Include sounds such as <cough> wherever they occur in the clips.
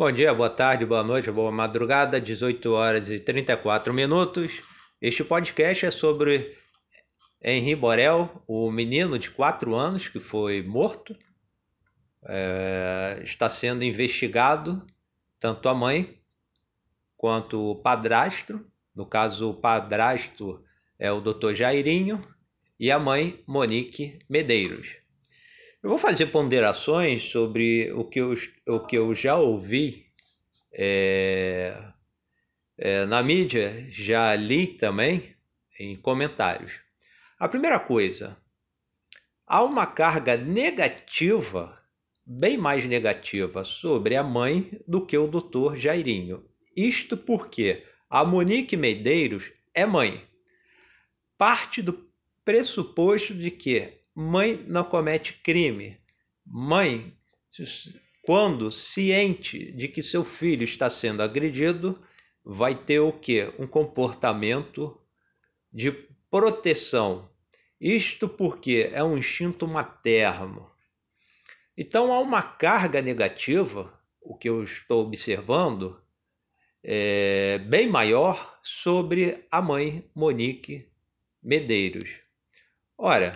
Bom dia, boa tarde, boa noite, boa madrugada, 18 horas e 34 minutos. Este podcast é sobre Henri Borel, o menino de 4 anos que foi morto. É, está sendo investigado tanto a mãe quanto o padrasto. No caso, o padrasto é o Dr. Jairinho e a mãe Monique Medeiros. Eu vou fazer ponderações sobre o que eu, o que eu já ouvi é, é, na mídia, já li também em comentários. A primeira coisa, há uma carga negativa, bem mais negativa, sobre a mãe do que o doutor Jairinho. Isto porque a Monique Medeiros é mãe. Parte do pressuposto de que Mãe não comete crime. Mãe, quando ciente de que seu filho está sendo agredido, vai ter o quê? Um comportamento de proteção. Isto porque é um instinto materno. Então há uma carga negativa, o que eu estou observando, é bem maior sobre a mãe Monique Medeiros. Ora,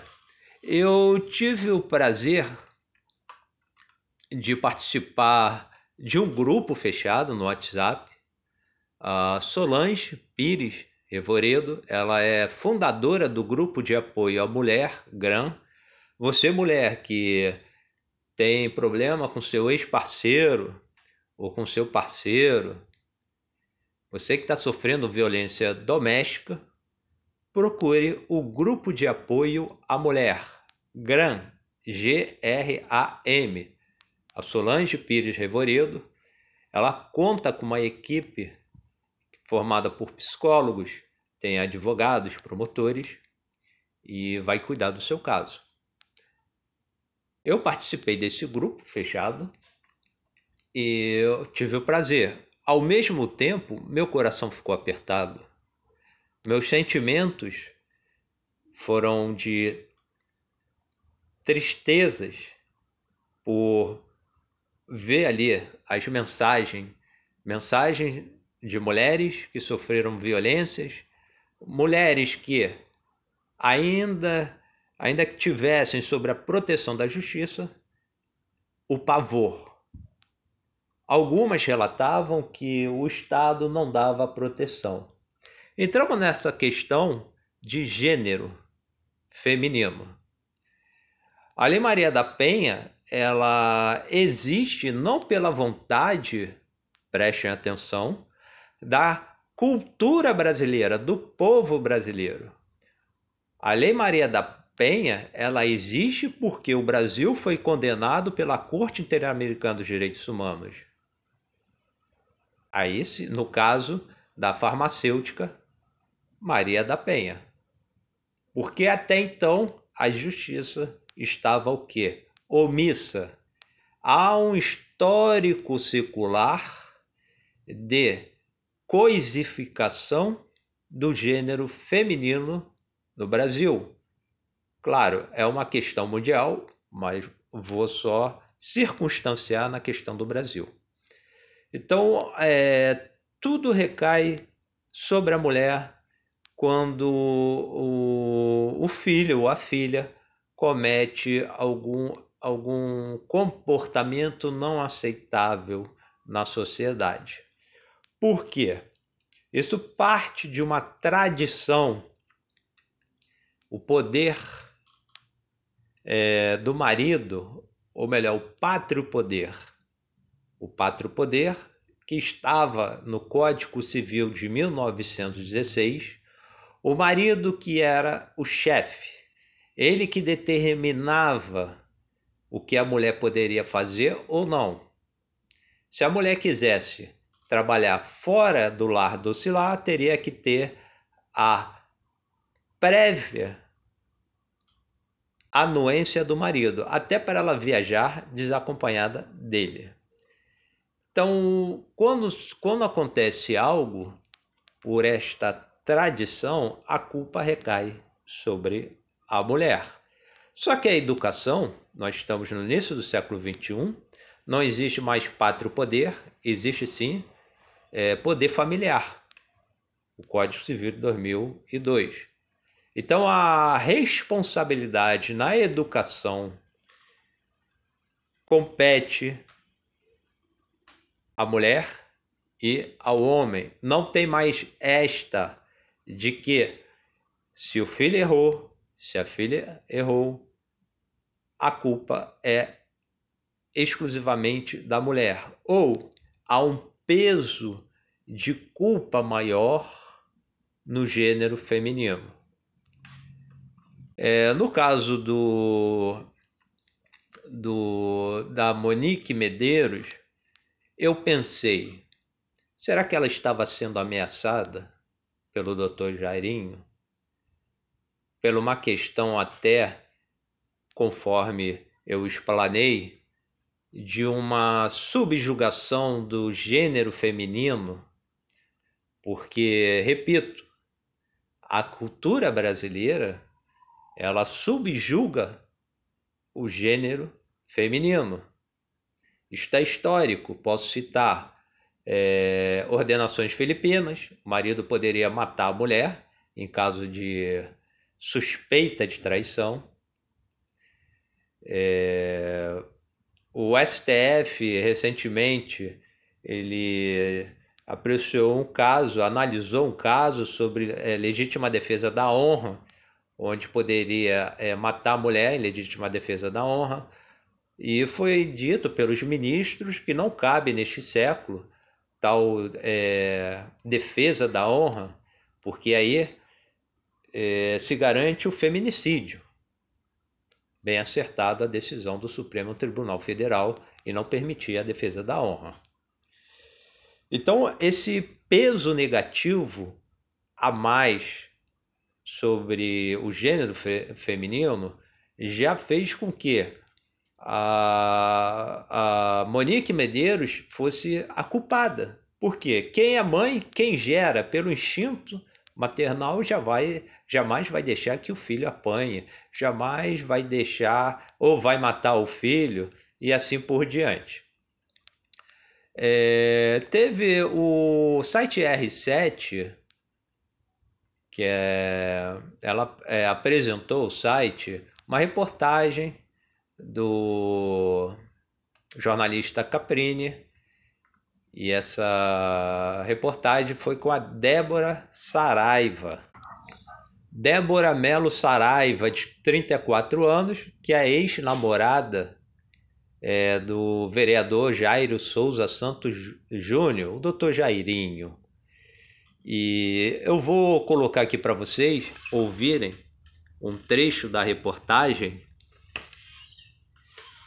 eu tive o prazer de participar de um grupo fechado no WhatsApp. A Solange Pires Revoredo, ela é fundadora do grupo de apoio à mulher, GRAM. Você, mulher que tem problema com seu ex-parceiro ou com seu parceiro, você que está sofrendo violência doméstica, procure o grupo de apoio à mulher, GRAM, G-R-A-M. A Solange Pires Revoredo, ela conta com uma equipe formada por psicólogos, tem advogados, promotores e vai cuidar do seu caso. Eu participei desse grupo fechado e eu tive o prazer. Ao mesmo tempo, meu coração ficou apertado meus sentimentos foram de tristezas por ver ali as mensagens, mensagens de mulheres que sofreram violências, mulheres que ainda ainda que tivessem sobre a proteção da justiça o pavor. Algumas relatavam que o Estado não dava proteção. Entramos nessa questão de gênero feminino. A Lei Maria da Penha, ela existe não pela vontade, prestem atenção, da cultura brasileira, do povo brasileiro. A Lei Maria da Penha, ela existe porque o Brasil foi condenado pela Corte Interamericana dos Direitos Humanos. Aí, no caso da farmacêutica Maria da Penha. Porque até então a justiça estava o quê? Omissa. Há um histórico secular de coisificação do gênero feminino no Brasil. Claro, é uma questão mundial, mas vou só circunstanciar na questão do Brasil. Então, é, tudo recai sobre a mulher quando o, o filho ou a filha comete algum, algum comportamento não aceitável na sociedade. Por quê? Isso parte de uma tradição, o poder é, do marido, ou melhor, o pátrio poder. O pátrio poder que estava no Código Civil de 1916 o marido que era o chefe, ele que determinava o que a mulher poderia fazer ou não. Se a mulher quisesse trabalhar fora do lar docilar, teria que ter a prévia anuência do marido, até para ela viajar desacompanhada dele. Então, quando, quando acontece algo por esta tradição, a culpa recai sobre a mulher. Só que a educação, nós estamos no início do século XXI, não existe mais pátrio poder, existe sim é, poder familiar. O Código Civil de 2002. Então, a responsabilidade na educação compete à mulher e ao homem. Não tem mais esta de que se o filho errou, se a filha errou, a culpa é exclusivamente da mulher. Ou há um peso de culpa maior no gênero feminino. É, no caso do, do da Monique Medeiros, eu pensei, será que ela estava sendo ameaçada pelo Dr. Jairinho? Por uma questão até, conforme eu explanei, de uma subjugação do gênero feminino, porque, repito, a cultura brasileira ela subjuga o gênero feminino. Isto é histórico, posso citar é, ordenações filipinas, o marido poderia matar a mulher em caso de suspeita de traição. É, o STF recentemente ele apreciou um caso, analisou um caso sobre é, legítima defesa da honra onde poderia é, matar a mulher em legítima defesa da honra. E foi dito pelos ministros que não cabe neste século tal é, defesa da honra, porque aí é, se garante o feminicídio. Bem acertado a decisão do Supremo Tribunal Federal e não permitir a defesa da honra. Então, esse peso negativo a mais sobre o gênero fe feminino já fez com que a, a Monique Medeiros fosse a culpada. Por quê? Quem é mãe, quem gera pelo instinto maternal já vai, jamais vai deixar que o filho apanhe, jamais vai deixar ou vai matar o filho e assim por diante. É, teve o site R7 que é, ela é, apresentou o site uma reportagem do jornalista Caprini e essa reportagem foi com a Débora Saraiva. Débora Melo Saraiva, de 34 anos, que é ex-namorada é, do vereador Jairo Souza Santos Júnior, o doutor Jairinho. E eu vou colocar aqui para vocês ouvirem um trecho da reportagem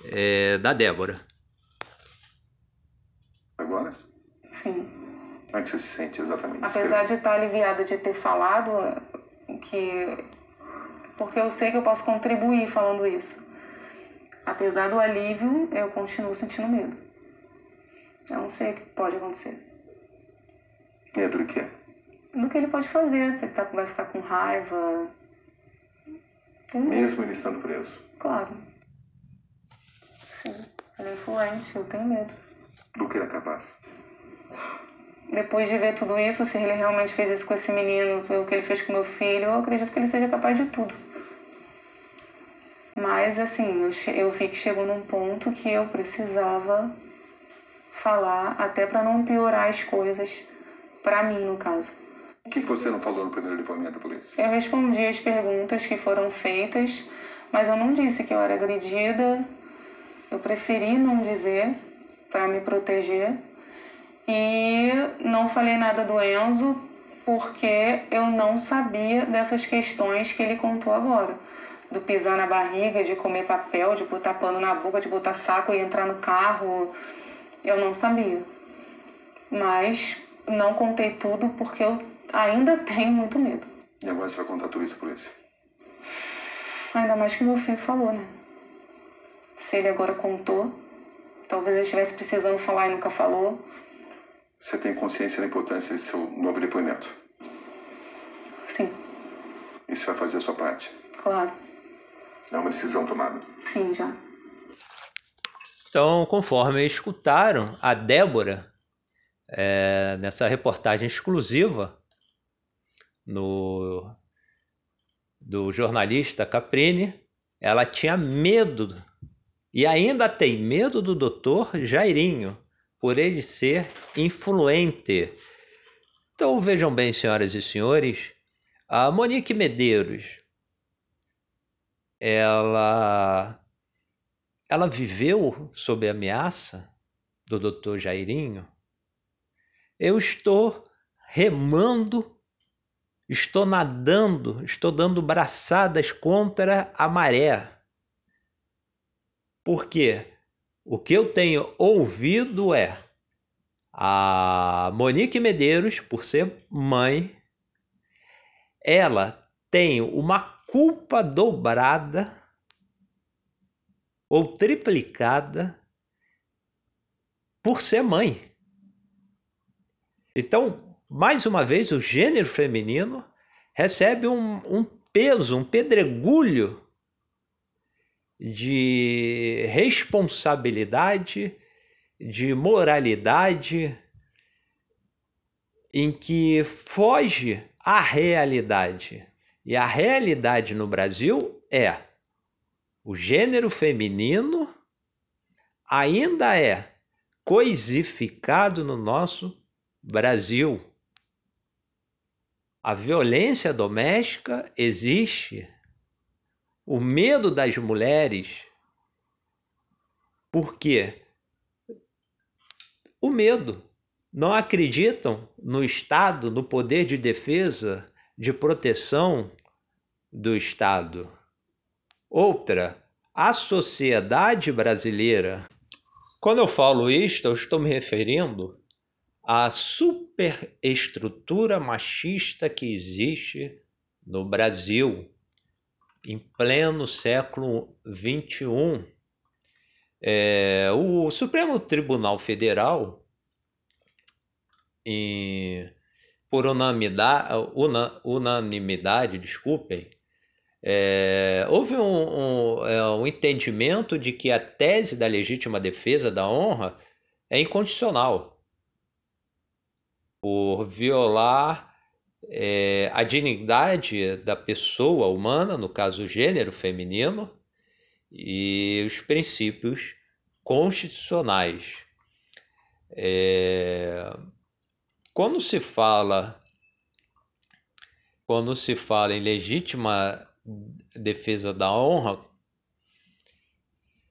é, da Débora. Agora? Sim. Como é que você se sente exatamente? Apesar de estar aliviada de ter falado que. Porque eu sei que eu posso contribuir falando isso. Apesar do alívio, eu continuo sentindo medo. Eu não sei o que pode acontecer. Medo do quê? do que ele pode fazer, se ele tá, vai ficar com raiva. Mesmo ele estando preso? Claro. Ele é influente, eu tenho medo. Do que ele é capaz? Depois de ver tudo isso, se ele realmente fez isso com esse menino, o que ele fez com meu filho, eu acredito que ele seja capaz de tudo. Mas, assim, eu, eu vi que chegou num ponto que eu precisava falar, até para não piorar as coisas, para mim, no caso. O que você não falou no primeiro depoimento da polícia? Eu respondi as perguntas que foram feitas, mas eu não disse que eu era agredida. Eu preferi não dizer para me proteger. E não falei nada do Enzo porque eu não sabia dessas questões que ele contou agora. Do pisar na barriga, de comer papel, de botar pano na boca, de botar saco e entrar no carro. Eu não sabia. Mas não contei tudo porque eu ainda <laughs> tenho muito medo. E agora você vai contar tudo isso à polícia? Ainda mais que meu filho falou, né? Se ele agora contou, talvez ele estivesse precisando falar e nunca falou. Você tem consciência da importância desse seu novo depoimento? Sim. E você vai fazer a sua parte? Claro. É uma decisão tomada? Sim, já. Então, conforme escutaram, a Débora, é, nessa reportagem exclusiva no, do jornalista Caprini, ela tinha medo e ainda tem medo do doutor Jairinho, por ele ser influente. Então vejam bem, senhoras e senhores, a Monique Medeiros, ela, ela viveu sob ameaça do doutor Jairinho. Eu estou remando, estou nadando, estou dando braçadas contra a maré. Porque o que eu tenho ouvido é a Monique Medeiros, por ser mãe, ela tem uma culpa dobrada ou triplicada por ser mãe. Então, mais uma vez, o gênero feminino recebe um, um peso, um pedregulho de responsabilidade, de moralidade, em que foge à realidade. E a realidade no Brasil é o gênero feminino ainda é coisificado no nosso Brasil. A violência doméstica existe o medo das mulheres. Por quê? O medo. Não acreditam no Estado, no poder de defesa, de proteção do Estado. Outra, a sociedade brasileira. Quando eu falo isto, eu estou me referindo à superestrutura machista que existe no Brasil em pleno século XXI. É, o Supremo Tribunal Federal, em, por unanimidade, una, unanimidade desculpem, é, houve um, um, é, um entendimento de que a tese da legítima defesa da honra é incondicional por violar é, a dignidade da pessoa humana, no caso o gênero feminino, e os princípios constitucionais. É, quando se fala quando se fala em legítima defesa da honra,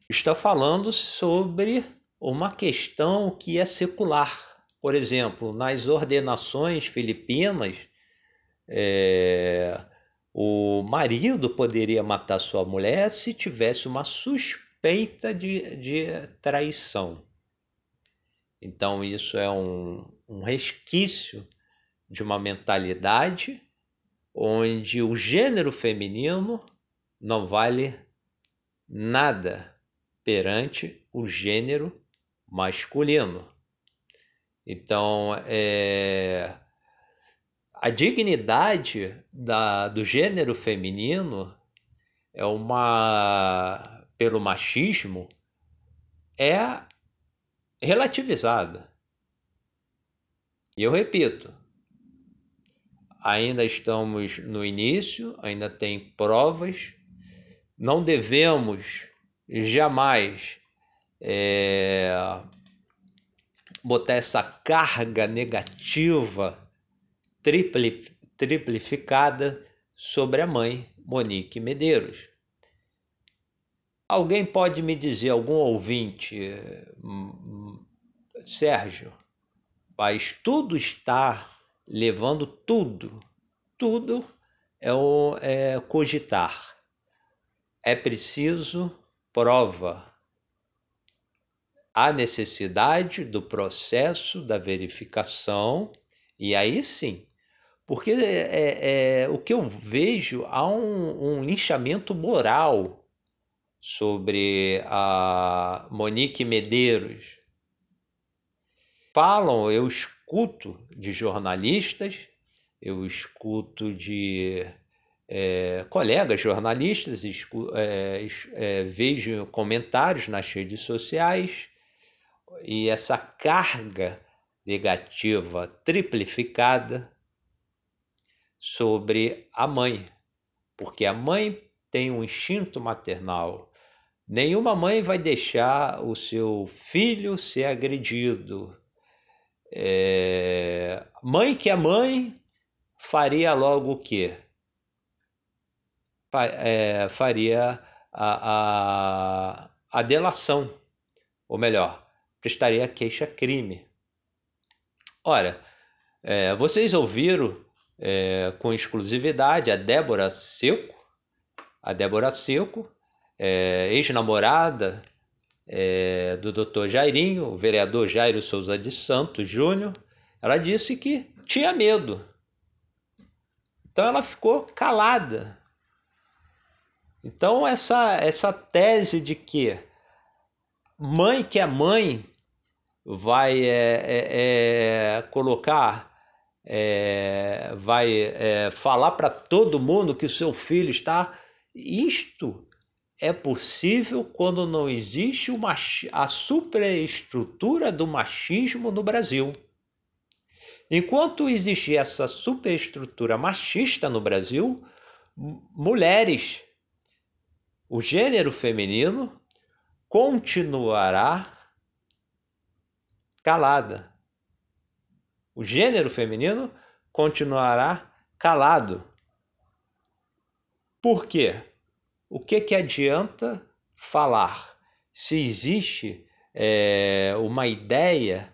está falando sobre uma questão que é secular. Por exemplo, nas ordenações filipinas, é, o marido poderia matar sua mulher se tivesse uma suspeita de, de traição. Então, isso é um, um resquício de uma mentalidade onde o gênero feminino não vale nada perante o gênero masculino. Então, é, a dignidade da, do gênero feminino é uma pelo machismo é relativizada. E eu repito, ainda estamos no início, ainda tem provas, não devemos jamais é, botar essa carga negativa tripli, triplificada sobre a mãe Monique Medeiros. Alguém pode me dizer, algum ouvinte, hum, Sérgio, mas tudo está levando tudo, tudo é, o, é cogitar. É preciso prova. Há necessidade do processo da verificação, e aí sim porque é, é, é, o que eu vejo há um, um linchamento moral sobre a Monique Medeiros. Falam, eu escuto de jornalistas, eu escuto de é, colegas jornalistas, é, é, vejo comentários nas redes sociais e essa carga negativa triplificada sobre a mãe, porque a mãe tem um instinto maternal. Nenhuma mãe vai deixar o seu filho ser agredido. É... Mãe que é mãe faria logo o quê? É, faria a, a, a delação, ou melhor, prestaria queixa-crime. Ora, é, vocês ouviram é, com exclusividade a Débora Seco, a Débora Seco, é, ex-namorada é, do Dr. Jairinho, o vereador Jairo Souza de Santos Júnior, ela disse que tinha medo. Então ela ficou calada. Então essa essa tese de que mãe que é mãe vai é, é, é colocar é, vai é, falar para todo mundo que o seu filho está. Isto é possível quando não existe uma, a superestrutura do machismo no Brasil. Enquanto existe essa superestrutura machista no Brasil, mulheres, o gênero feminino continuará calada o gênero feminino continuará calado. Por quê? O que, que adianta falar se existe é, uma ideia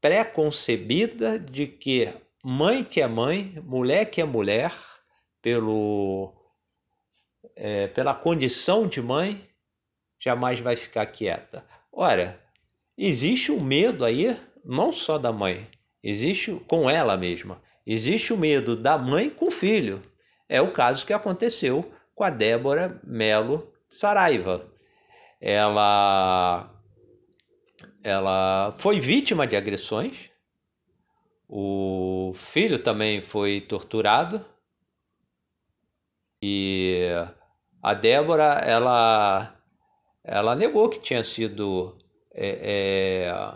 pré-concebida de que mãe que é mãe, mulher que é mulher, pelo, é, pela condição de mãe, jamais vai ficar quieta. Ora, existe um medo aí não só da mãe, existe com ela mesma. Existe o medo da mãe com o filho. É o caso que aconteceu com a Débora Melo Saraiva. Ela ela foi vítima de agressões. O filho também foi torturado. E a Débora, ela ela negou que tinha sido é, é,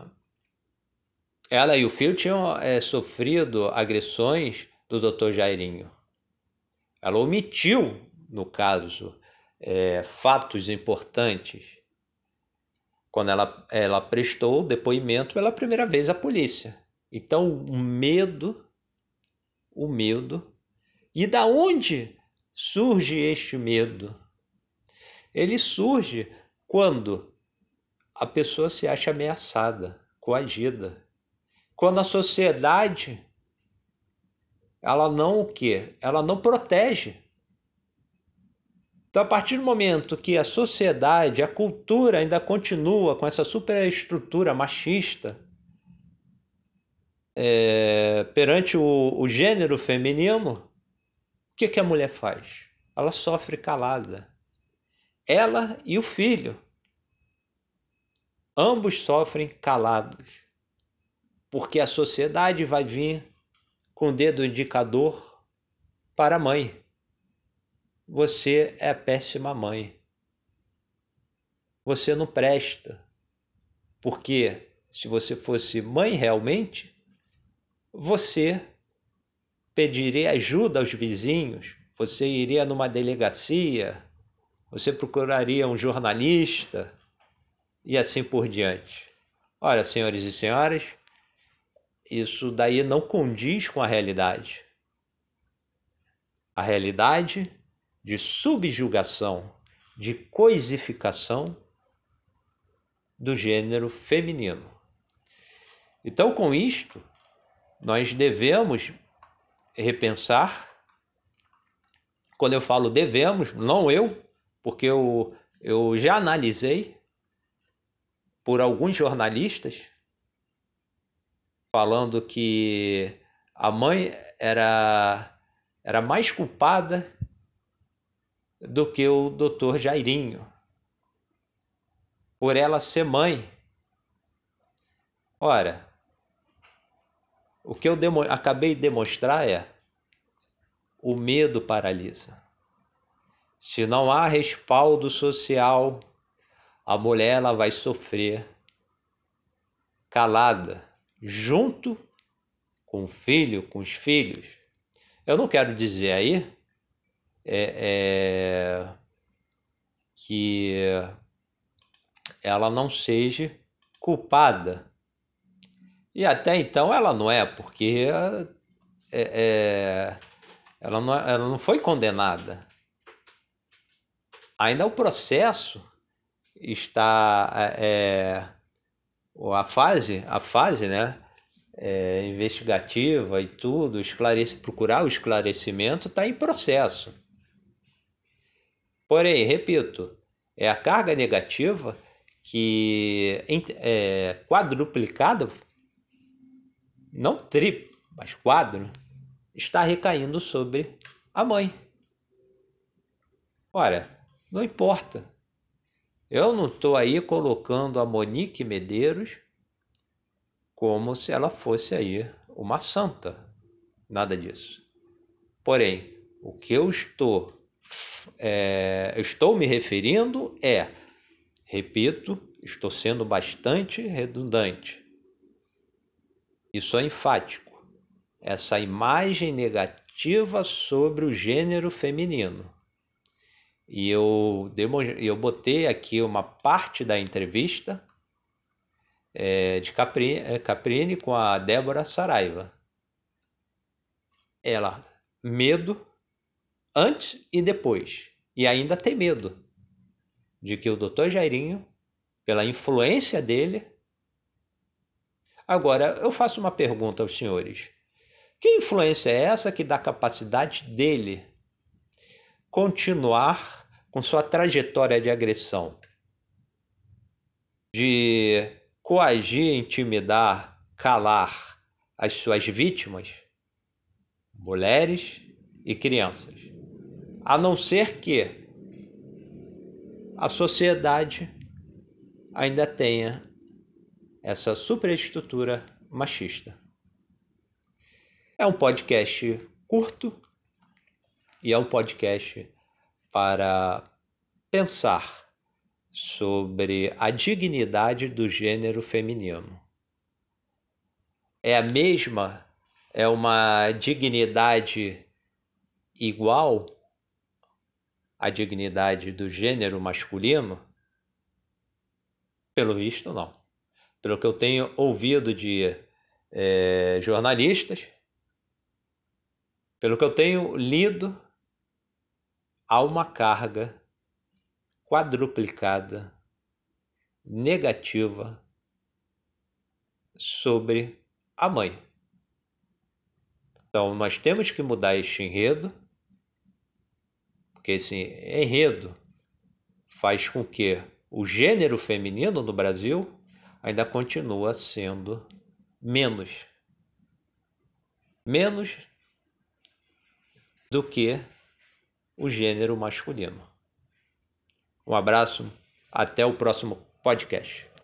ela e o filho tinham é, sofrido agressões do Dr. Jairinho. Ela omitiu, no caso, é, fatos importantes quando ela, ela prestou depoimento pela primeira vez à polícia. Então, o medo, o medo. E da onde surge este medo? Ele surge quando a pessoa se acha ameaçada, coagida. Quando a sociedade ela não o quê? Ela não protege. Então, a partir do momento que a sociedade, a cultura ainda continua com essa superestrutura machista é, perante o, o, gênero feminino, o que, que a mulher faz? Ela sofre calada. Ela e o filho. Ambos sofrem calados porque a sociedade vai vir com o dedo indicador para a mãe. Você é péssima mãe. Você não presta. Porque se você fosse mãe realmente, você pediria ajuda aos vizinhos, você iria numa delegacia, você procuraria um jornalista e assim por diante. Olha, senhores e senhoras, isso daí não condiz com a realidade. A realidade de subjugação, de coisificação do gênero feminino. Então, com isto, nós devemos repensar. Quando eu falo devemos, não eu, porque eu, eu já analisei por alguns jornalistas falando que a mãe era, era mais culpada do que o doutor Jairinho, por ela ser mãe. Ora, o que eu demo acabei de demonstrar é o medo paralisa. Se não há respaldo social, a mulher ela vai sofrer calada, junto com o filho, com os filhos. Eu não quero dizer aí é, é, que ela não seja culpada. E até então ela não é, porque é, é ela, não, ela não foi condenada. Ainda o processo está é, a fase, a fase, né, é, investigativa e tudo, esclarece, procurar o esclarecimento está em processo. Porém, repito, é a carga negativa que é quadruplicada, não triplo, mas quadro, está recaindo sobre a mãe. Ora, não importa. Eu não estou aí colocando a Monique Medeiros como se ela fosse aí uma santa. Nada disso. Porém, o que eu estou, é, estou me referindo é, repito, estou sendo bastante redundante e sou enfático. Essa imagem negativa sobre o gênero feminino e eu, eu botei aqui uma parte da entrevista é, de Caprini, é, Caprini com a Débora Saraiva. Ela, medo antes e depois. E ainda tem medo de que o doutor Jairinho, pela influência dele. Agora, eu faço uma pergunta aos senhores. Que influência é essa que dá capacidade dele continuar com sua trajetória de agressão, de coagir, intimidar, calar as suas vítimas, mulheres e crianças, a não ser que a sociedade ainda tenha essa superestrutura machista. É um podcast curto e é um podcast para pensar sobre a dignidade do gênero feminino. É a mesma, é uma dignidade igual à dignidade do gênero masculino? Pelo visto, não. Pelo que eu tenho ouvido de é, jornalistas, pelo que eu tenho lido há uma carga quadruplicada negativa sobre a mãe. Então, nós temos que mudar este enredo, porque esse enredo faz com que o gênero feminino no Brasil ainda continua sendo menos menos do que o gênero masculino. Um abraço, até o próximo podcast.